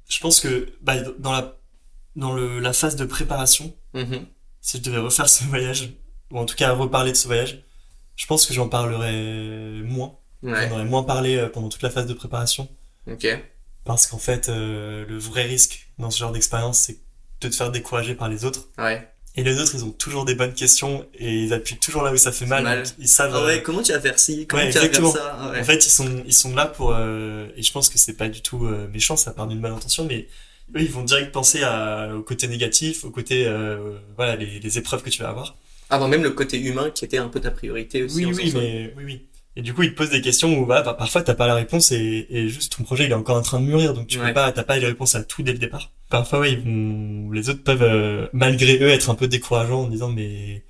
Je pense que bah, dans la dans le, la phase de préparation, Mhm. si je devais refaire ce voyage, ou en tout cas reparler de ce voyage, je pense que j'en parlerais moins. Ouais. J'en aurais moins parlé euh, pendant toute la phase de préparation. Ok. Parce qu'en fait, euh, le vrai risque dans ce genre d'expérience, c'est de te faire décourager par les autres. Ouais. Et les autres, ils ont toujours des bonnes questions et ils appuient toujours là où ça fait mal. Ils savent. Ah euh, ouais, comment tu vas faire ci? Comment Ouais, tu vas faire ça? Ah ouais. En fait, ils sont, ils sont là pour, euh, et je pense que c'est pas du tout euh, méchant, ça part d'une bonne intention, mais eux, ils vont direct penser à, au côté négatif, au côté, euh, voilà, les, les épreuves que tu vas avoir. Avant même le côté humain qui était un peu ta priorité aussi. Oui, mais, oui, oui. Et du coup, ils te posent des questions où, bah, bah, parfois, t'as pas la réponse et, et juste ton projet, il est encore en train de mûrir, donc tu Ouais. peux pas, t'as pas les réponses à tout dès le départ. Parfois, ouais, ils vont, les autres peuvent, euh, malgré eux, être un peu décourageants en disant, mais,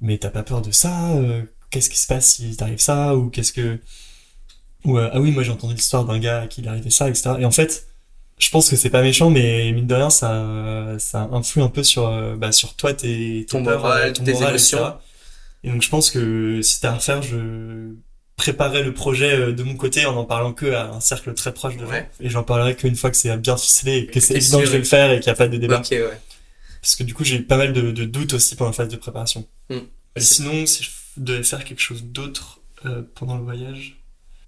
mais t'as pas peur de ça, euh, qu'est-ce qui se passe si t'arrive ça, ou qu'est-ce que, ou, euh, ah oui, moi, j'ai entendu l'histoire d'un gars à qui il arrivait ça, etc. Et en fait, je pense que c'est pas méchant, mais mine de rien, ça, ça influe un peu sur, euh, bah, sur toi, tes, Ton peurs, moral, euh, ton tes moral, émotions. etc. Et donc, je pense que si t'as à refaire, je préparerais le projet euh, de mon côté en en parlant que à un cercle très proche de. Ouais. Et j'en parlerai qu'une fois que c'est bien ficelé et que c'est évident que je vais le faire et qu'il n'y a pas de débat. Ok, ouais. Parce que du coup, j'ai eu pas mal de, de doutes aussi pendant la phase de préparation. Hmm. Et sinon, si je devais faire quelque chose d'autre euh, pendant le voyage,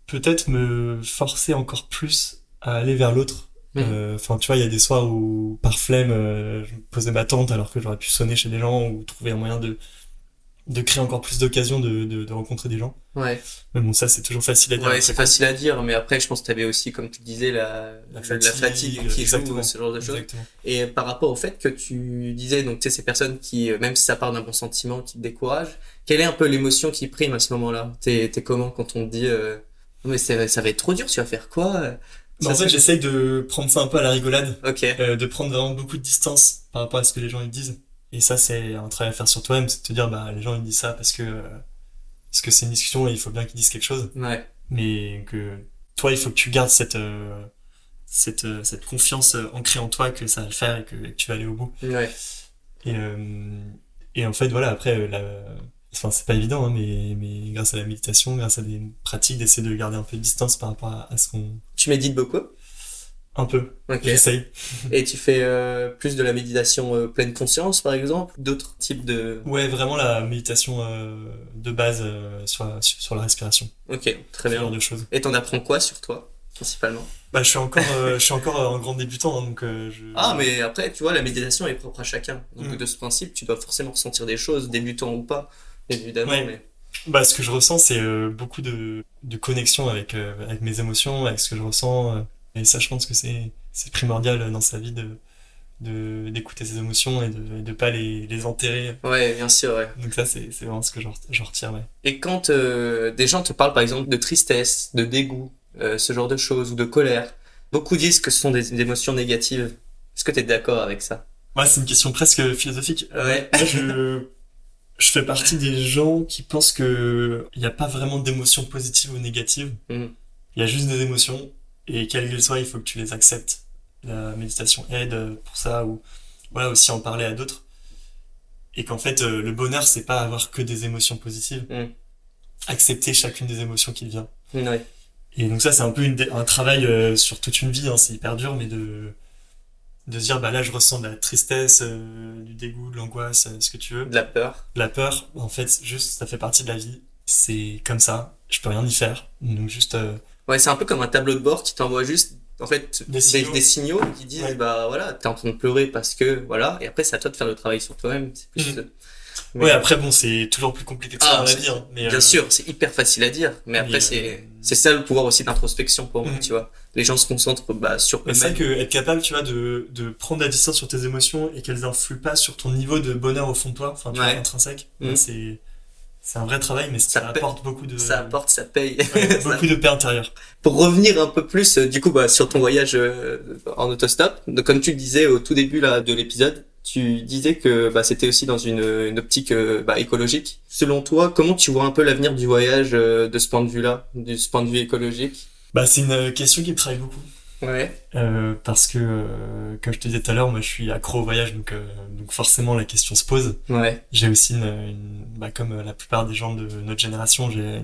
peut-être me forcer encore plus à aller vers l'autre. Hmm. Euh, Enfin, tu vois, il y a des soirs où, par flemme, euh, je me posais ma tente alors que j'aurais pu sonner chez des gens ou trouver un moyen de de créer encore plus d'occasions de, de, de rencontrer des gens. Ouais. Mais bon, ça, c'est toujours facile à dire. Ouais, c'est facile à dire, mais après, je pense que tu avais aussi, comme tu disais, la, La la fatigue, fatigue, qui joue, exactement. ce genre de choses. Exactement. Et par rapport au fait que tu disais, donc, tu sais, ces personnes qui, euh, même si ça part d'un bon sentiment, qui te découragent, quelle est un peu l'émotion qui prime à ce moment-là? T'es, comment quand on te dit, euh, Non, mais ça va être trop dur, tu vas faire quoi? Bah, en fait, j'essaye de prendre ça un peu à la rigolade, Ok. euh, de prendre vraiment beaucoup de distance par rapport à ce que les gens ils disent. Et ça, c'est un travail à faire sur toi-même, c'est de te dire, bah, les gens ils disent ça parce que euh, parce que c'est une discussion et il faut bien qu'ils disent quelque chose, Ouais. mais que toi, il faut que tu gardes cette euh, cette, euh, cette confiance euh, ancrée en toi que ça va le faire et que, et que tu vas aller au bout. Ouais. Et, euh, et en fait, voilà, après, la... enfin, c'est pas évident, hein, mais, mais grâce à la méditation, grâce à des pratiques, d'essayer de garder un peu de distance par rapport à, à ce qu'on. Tu médites beaucoup? Un peu. Ok. J'essaye. Et tu fais euh, plus de la méditation euh, pleine conscience, par exemple D'autres types de... Ouais, vraiment la méditation euh, de base sur, la, sur, la respiration. Ok, très Ce genre bien. de choses. Et t'en apprends quoi sur toi, principalement? Bah, je suis encore, je suis encore un grand débutant, hein, donc je. (laughs) Ah, mais après, tu vois, la méditation est propre à chacun. Donc, Mm. de ce principe, tu dois forcément ressentir des choses, débutant ou pas, évidemment. Ouais. Mais... Bah, ce que je ressens, c'est beaucoup de, de connexion avec, avec mes émotions, avec ce que je ressens. Et ça, je pense que c'est, primordial dans sa vie de, de, d'écouter ses émotions et de, de pas les, les enterrer. Ouais, bien sûr, ouais. Donc ça, c'est, vraiment ce que je, je retire, ouais. Et quand euh, des gens te parlent, par exemple, de tristesse, de dégoût, euh, ce genre de choses, ou de colère, beaucoup disent que ce sont des, des émotions négatives. Est-ce que tu es d'accord avec ça? Moi, c'est une question presque philosophique. Ouais. Moi, je, je fais partie des gens qui pensent que il n'y a pas vraiment d'émotions positives ou négatives. Mhm. Il y a juste des émotions et quelles qu'elles soient, il faut que tu les acceptes. La méditation aide pour ça ou voilà aussi en parler à d'autres. Et qu'en fait, euh, le bonheur, c'est pas avoir que des émotions positives. Mhm. Accepter chacune des émotions qui vient. Ouais. Et donc ça, c'est un peu une un travail euh, sur toute une vie, hein, c'est hyper dur, mais de, de se dire, bah là, je ressens de la tristesse, euh, du dégoût, de l'angoisse, euh, ce que tu veux. De la peur. De la peur, en fait, juste, ça fait partie de la vie. C'est comme ça, je peux rien y faire. Donc juste, Ouais, c'est un peu comme un tableau de bord qui t'envoie juste, en fait, Des des, signaux. des signaux qui disent, Ouais. bah voilà, t'es en train de pleurer parce que, voilà, et après, c'est à toi de faire le travail sur toi-même. C'est plus, euh, mais- ouais, après, bon, c'est toujours plus compliqué que ça Ah, c'est- vie, hein, mais, Bien euh, sûr, c'est hyper facile à dire, mais après, mais, c'est, euh, c'est ça le pouvoir aussi d'introspection pour moi, Mhm. tu vois. Les gens se concentrent, bah, sur Mais c'est eux-mêmes. vrai que être capable, tu vois, de, de prendre la distance sur tes émotions et qu'elles influent pas sur ton niveau de bonheur au fond de toi, enfin, tu vois, intrinsèque, ouais, c'est, c'est un vrai travail, mais ça, Ça apporte beaucoup de, Ça apporte, ça paye. ouais, (laughs) Ça- beaucoup de paix intérieure. Pour revenir un peu plus, euh, du coup, bah, sur ton voyage euh, en autostop, donc, comme tu le disais au tout début là de l'épisode, tu disais que bah, c'était aussi dans une, une optique euh, bah, écologique. Selon toi, comment tu vois un peu l'avenir du voyage euh, de ce point de vue-là, de ce point de vue écologique? Bah, c'est une question qui me travaille beaucoup. Ouais. Euh, parce que, euh, comme je te disais tout à l'heure, moi je suis accro au voyage, donc, euh, donc forcément la question se pose. Ouais. J'ai aussi une, une- bah, comme euh, la plupart des gens de notre génération, j'ai une,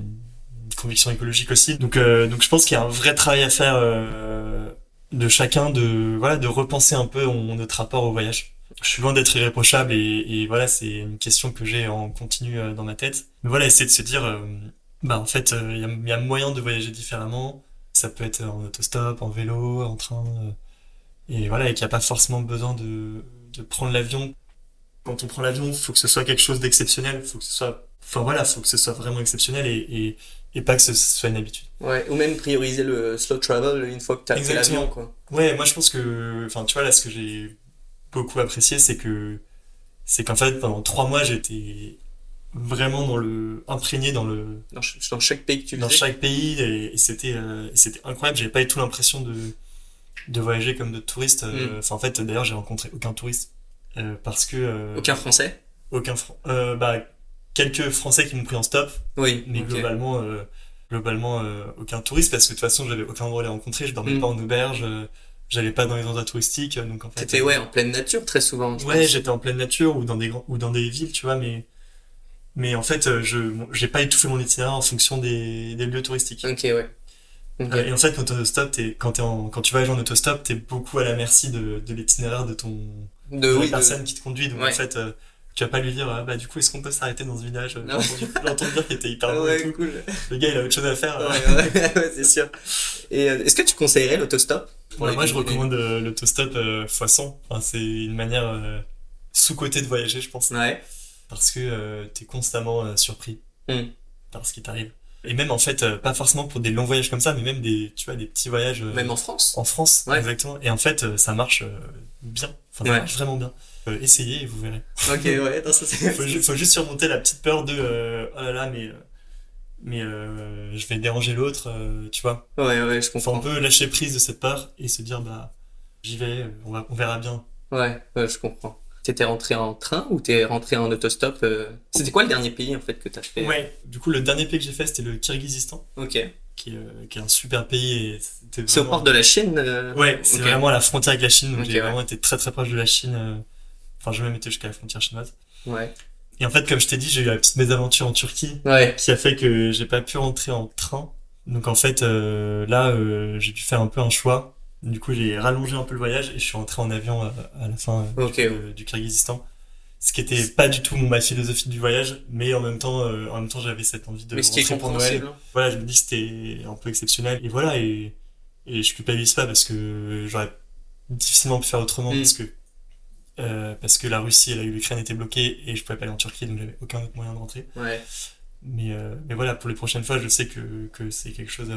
une conviction écologique aussi. Donc, euh, donc je pense qu'il y a un vrai travail à faire euh, de chacun de voilà de repenser un peu on- notre rapport au voyage. Je suis loin d'être irréprochable et, et voilà c'est une question que j'ai en continu dans ma tête. Mais voilà essayer de se dire bah en fait il y, a, il y a moyen de voyager différemment. Ça peut être en autostop, en vélo, en train. euh, et voilà, et qu'il n'y a pas forcément besoin de, de prendre l'avion. Quand on prend l'avion, il faut que ce soit quelque chose d'exceptionnel. faut que ce soit, enfin voilà, faut que ce soit vraiment exceptionnel et, et, et pas que ce soit une habitude. Ouais. Ou même prioriser le slow travel une fois que t'as pris l'avion, quoi. Ouais, moi je pense que, enfin tu vois là, ce que j'ai beaucoup apprécié, c'est que, c'est qu'en fait pendant trois mois j'étais vraiment dans le, imprégné dans le, Dans, ch- dans chaque pays que tu dans faisais. chaque pays et, et c'était euh, c'était incroyable j'avais pas du tout l'impression de de voyager comme de touristes euh, Mm. enfin en fait d'ailleurs j'ai rencontré aucun touriste euh, parce que euh, Aucun français aucun Fran- euh, bah quelques français qui m'ont pris en stop Oui. mais ok. globalement euh, globalement euh, aucun touriste parce que de toute façon j'avais aucun endroit à les rencontrer je dormais Mm. pas en auberge euh, j'allais pas dans les endroits touristiques donc en fait T'étais ouais en pleine nature très souvent. Ouais, j'étais en pleine nature ou dans des grands, ou dans des villes, tu vois, mais mais en fait, euh, je j'ai pas étouffé mon itinéraire en fonction des, des lieux touristiques. Ok ouais. Euh, et en fait, quand autostop, t'es quand t'es en quand tu voyages en autostop, t'es beaucoup à la merci de, de l'itinéraire de ton De de la de- personne qui te conduit. Donc Ouais. en fait, euh, tu vas pas lui dire ah, bah du coup est-ce qu'on peut s'arrêter dans ce village J'ai entendu, entendu dire qu'il était hyper (laughs) beau et ouais, tout. cool. Le gars il a autre chose à faire. Ouais, (laughs) ouais, ouais, c'est sûr. Et euh, est-ce que tu conseillerais l'autostop moi je recommande euh, l'autostop euh, fois 100. Enfin, c'est une manière euh, sous-côté de voyager, je pense. Ouais. Parce que euh, t'es constamment euh, surpris Mm. par ce qui t'arrive. Et même en fait, euh, pas forcément pour des longs voyages comme ça, mais même des, tu vois, des petits voyages euh, Même en France? en France, Ouais. exactement. Et en fait, ça marche bien. Enfin, ça Ouais. marche vraiment bien. Essayez et vous verrez. Ok ouais. Non, ça. (laughs) Faut, ju- faut juste surmonter la petite peur de oh là là, mais mais je vais déranger l'autre, tu vois. Ouais ouais je Faut un comprends. peu lâcher prise de cette peur et se dire bah j'y vais, on va, on verra bien. Ouais ouais je comprends. T'étais rentré en train ou t'es rentré en autostop euh, C'était quoi le dernier pays en fait que t'as fait Ouais. Du coup, le dernier pays que j'ai fait, c'était le Kirghizistan. Ok. qui est, euh, qui est un super pays. et c'était C'est au vraiment- port de la Chine euh, Ouais, c'est vraiment à la frontière avec la Chine, donc j'ai ouais. vraiment été très très proche de la Chine. euh, Enfin, j'ai même été jusqu'à la frontière chinoise. Ouais. Et en fait, comme je t'ai dit, j'ai eu la petite mésaventure en Turquie Ouais. qui a fait que j'ai pas pu rentrer en train. Donc en fait, euh, là, euh, j'ai dû faire un peu un choix. Du coup, j'ai rallongé un peu le voyage et je suis rentré en avion à, à la fin euh, du, euh, du Kyrgyzstan. Ce qui était pas du tout mon, ma philosophie du voyage, mais en même temps, euh, en même temps, j'avais cette envie de Mais rentrer pour Noël. hein. Voilà, je me dis que c'était un peu exceptionnel. Et voilà, et, et je culpabilise pas parce que j'aurais difficilement pu faire autrement Mm. parce que euh, parce que la Russie et la- l'Ukraine étaient bloquées et je pouvais pas aller en Turquie, donc j'avais aucun autre moyen de rentrer. Ouais. Mais, euh, mais voilà, pour les prochaines fois, je sais que, que c'est quelque chose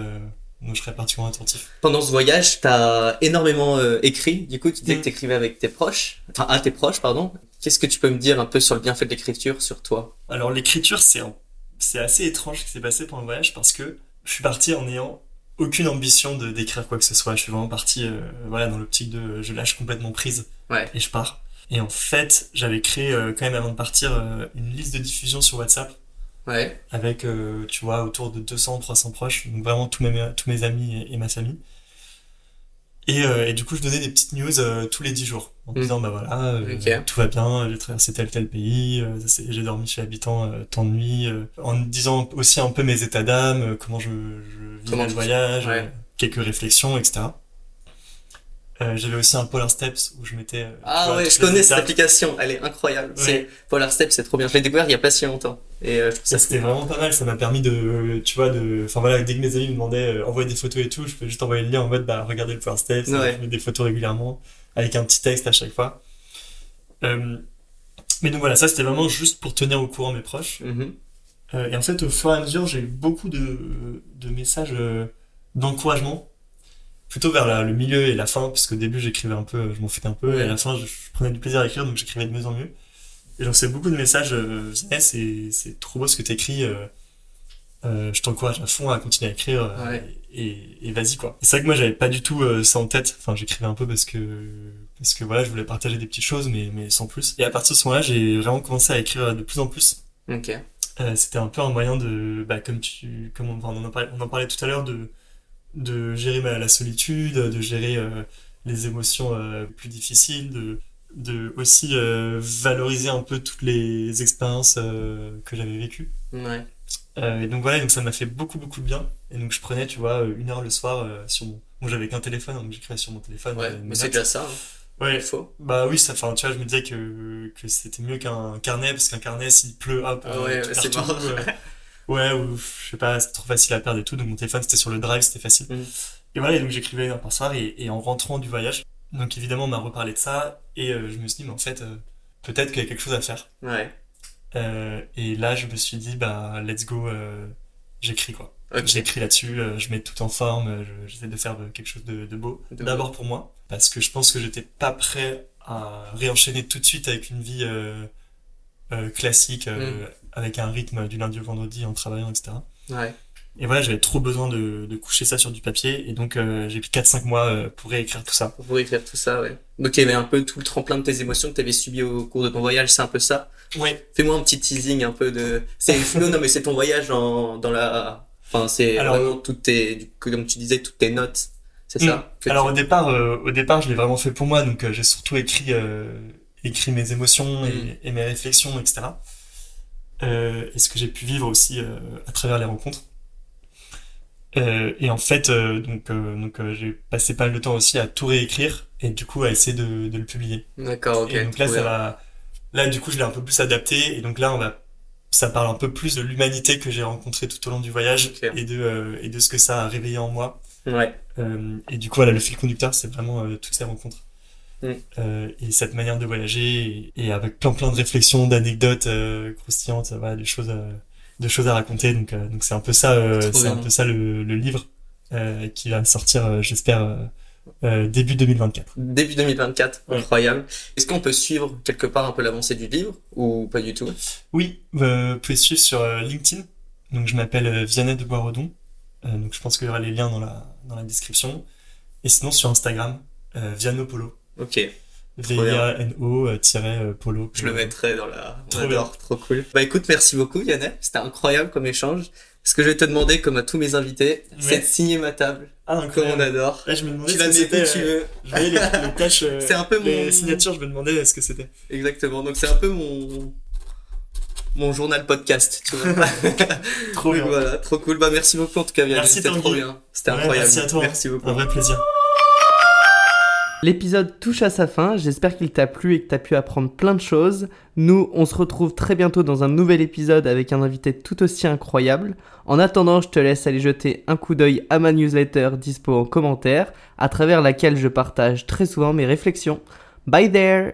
dont je serais particulièrement attentif. Pendant ce voyage, t'as énormément euh, écrit. Du coup, tu disais Mm. que t'écrivais avec tes proches. Enfin, à tes proches, pardon. Qu'est-ce que tu peux me dire un peu sur le bienfait de l'écriture, sur toi? Alors l'écriture, c'est un- c'est assez étrange ce qui s'est passé pendant le voyage parce que je suis parti en ayant aucune ambition de d'écrire quoi que ce soit. Je suis vraiment parti euh, voilà dans l'optique de je lâche complètement prise Ouais. et je pars. Et en fait, j'avais créé euh, quand même avant de partir une liste de diffusion sur WhatsApp Ouais. avec euh, tu vois autour de 200 300 proches, donc vraiment tous mes tous mes amis et, et ma famille. Et, euh, et du coup, je donnais des petites news euh, tous les 10 jours en Mm. disant bah voilà, euh, Ok. tout va bien, j'ai traversé tel tel pays, euh, j'ai dormi chez l'habitant euh, tant de nuits, euh, en disant aussi un peu mes états d'âme, euh, comment je, je vivais Comment le voyage, ouais. euh, quelques réflexions, etc. Euh, j'avais aussi un Polar Steps où je mettais. euh, Ah vois, ouais, je connais cette application. Elle est incroyable. Ouais. C'est Polar Step, c'est trop bien. Je l'ai découvert il y a pas si longtemps. Et euh, je ça c'était vraiment pas mal, ça m'a permis de, tu vois, de, enfin voilà, dès que mes amis me demandaient euh, envoyer des photos et tout, je peux juste envoyer le lien en mode bah regardez le Power Steps, Ouais. je mets des photos régulièrement avec un petit texte à chaque fois. Euh, mais donc voilà, ça c'était vraiment juste pour tenir au courant mes proches. Euh, et en fait, au fur et à mesure, j'ai eu beaucoup de, de messages d'encouragement, plutôt vers la- le milieu et la fin, parce qu'au début j'écrivais un peu, je m'en foutais un peu, et à la fin je, je prenais du plaisir à écrire, donc j'écrivais de mieux en mieux. Et j'en sais beaucoup de messages, euh, Eh, c'est c'est trop beau ce que t'écris, euh, euh, je t'encourage à fond à continuer à écrire, euh, Ouais. et, et vas-y quoi. C'est vrai que moi j'avais pas du tout euh, ça en tête, enfin j'écrivais un peu parce que parce que voilà, je voulais partager des petites choses, mais, mais sans plus. Et à partir de ce moment-là, j'ai vraiment commencé à écrire de plus en plus. Ok. Euh, c'était un peu un moyen de, bah, comme tu, comme on, on en parlait, on en parlait tout à l'heure, de, de gérer ma- la solitude, de gérer euh, les émotions euh, plus difficiles, de, de aussi euh, valoriser un peu toutes les expériences que j'avais vécues. Ouais. Et donc voilà, donc ça m'a fait beaucoup beaucoup de bien. Et donc je prenais, tu vois, une heure le soir sur mon, bon j'avais qu'un téléphone, donc j'écrivais sur mon téléphone. Ouais. Mais c'est déjà ça. hein. Ouais, Il faut. bah oui, ça, enfin, tu vois, je me disais que, que c'était mieux qu'un carnet, parce qu'un carnet, s'il pleut, hop, Ah ouais, c'est tout, mort. euh, (laughs) ouais, ou, je sais pas, c'est trop facile à perdre et tout, donc mon téléphone, c'était sur le drive, c'était facile. Mm. Et voilà, et donc j'écrivais par soir, et, et en rentrant du voyage, donc évidemment, on m'a reparlé de ça, et euh, je me suis dit, mais en fait, euh, peut-être qu'il y a quelque chose à faire. Ouais. Euh, et là, je me suis dit, bah, let's go, euh, j'écris, quoi. J'écris là-dessus, euh, je mets tout en forme, euh, je- j'essaie de faire quelque chose de, de beau. D'abord pour moi, parce que je pense que j'étais pas prêt à réenchaîner tout de suite avec une vie euh, euh, classique, Mm. Avec un rythme du lundi au vendredi en travaillant, etc. Ouais. Et voilà, j'avais trop besoin de, de coucher ça sur du papier, et donc euh, j'ai pris 4-5 mois euh, pour réécrire tout ça. Pour écrire tout ça, ouais. Donc il y avait un peu tout le tremplin de tes émotions que tu avais subi au cours de ton voyage, c'est un peu ça? Ouais. Fais-moi un petit teasing un peu de. C'est (laughs) non, non, mais c'est ton voyage dans dans la. Enfin, c'est Alors- vraiment toutes tes, comme tu disais, toutes tes notes. C'est ça? que Alors au départ, euh, au départ, je l'ai vraiment fait pour moi, donc j'ai surtout écrit, écrit mes émotions et, et mes réflexions, etc. Euh, et ce que j'ai pu vivre aussi euh, à travers les rencontres. Euh, et en fait, euh, donc, donc j'ai passé pas mal de temps aussi à tout réécrire et du coup à essayer de, de le publier. D'accord, ok. et donc là, ça va, là du coup, je l'ai un peu plus adapté et donc là, on va, ça parle un peu plus de l'humanité que j'ai rencontrée tout au long du voyage et de et de ce que ça a réveillé en moi. Ouais. Et du coup, voilà, le fil conducteur, c'est vraiment toutes ces rencontres. Mm. Euh, et cette manière de voyager, et, et avec plein plein de réflexions, d'anecdotes euh, croustillantes, voilà, des choses, euh, de choses à raconter. Donc, euh, donc c'est un peu ça, c'est un peu ça le, le livre qui va sortir, j'espère, début 2024. Début 2024, Ouais. incroyable. Est-ce qu'on peut suivre quelque part un peu l'avancée du livre ou pas du tout? Oui, vous pouvez suivre sur LinkedIn. Donc, je m'appelle Vianney de Boisredon. Euh, donc, je pense qu'il y aura les liens dans la, dans la description. Et sinon, sur Instagram, euh, Vianopolo. Ok. V-I-A-N-O-polo. Je le mettrai dans la. Trop adore, trop cool. Bah écoute, merci beaucoup Yannet, c'était incroyable comme échange. Ce que je vais te demander, comme à tous mes invités, c'est de signer ma table, Ah, comme on incroyable. adore. Là, je me demandais Tu ce que c'était. tu euh, veux. Je voyais les, le cache, (laughs) euh, C'est un peu les mon... signatures, je me demandais ce que c'était. Exactement, donc c'est un peu mon... Mon journal podcast, tu vois. (laughs) (laughs) Trop bien. voilà, trop cool. Bah merci beaucoup en tout cas. Merci, C'était trop bien. C'était Ouais, incroyable. merci à toi. Merci beaucoup. Un vrai plaisir. L'épisode touche à sa fin, j'espère qu'il t'a plu et que t'as pu apprendre plein de choses. Nous, on se retrouve très bientôt dans un nouvel épisode avec un invité tout aussi incroyable. En attendant, je te laisse aller jeter un coup d'œil à ma newsletter dispo en commentaire, à travers laquelle je partage très souvent mes réflexions. Bye there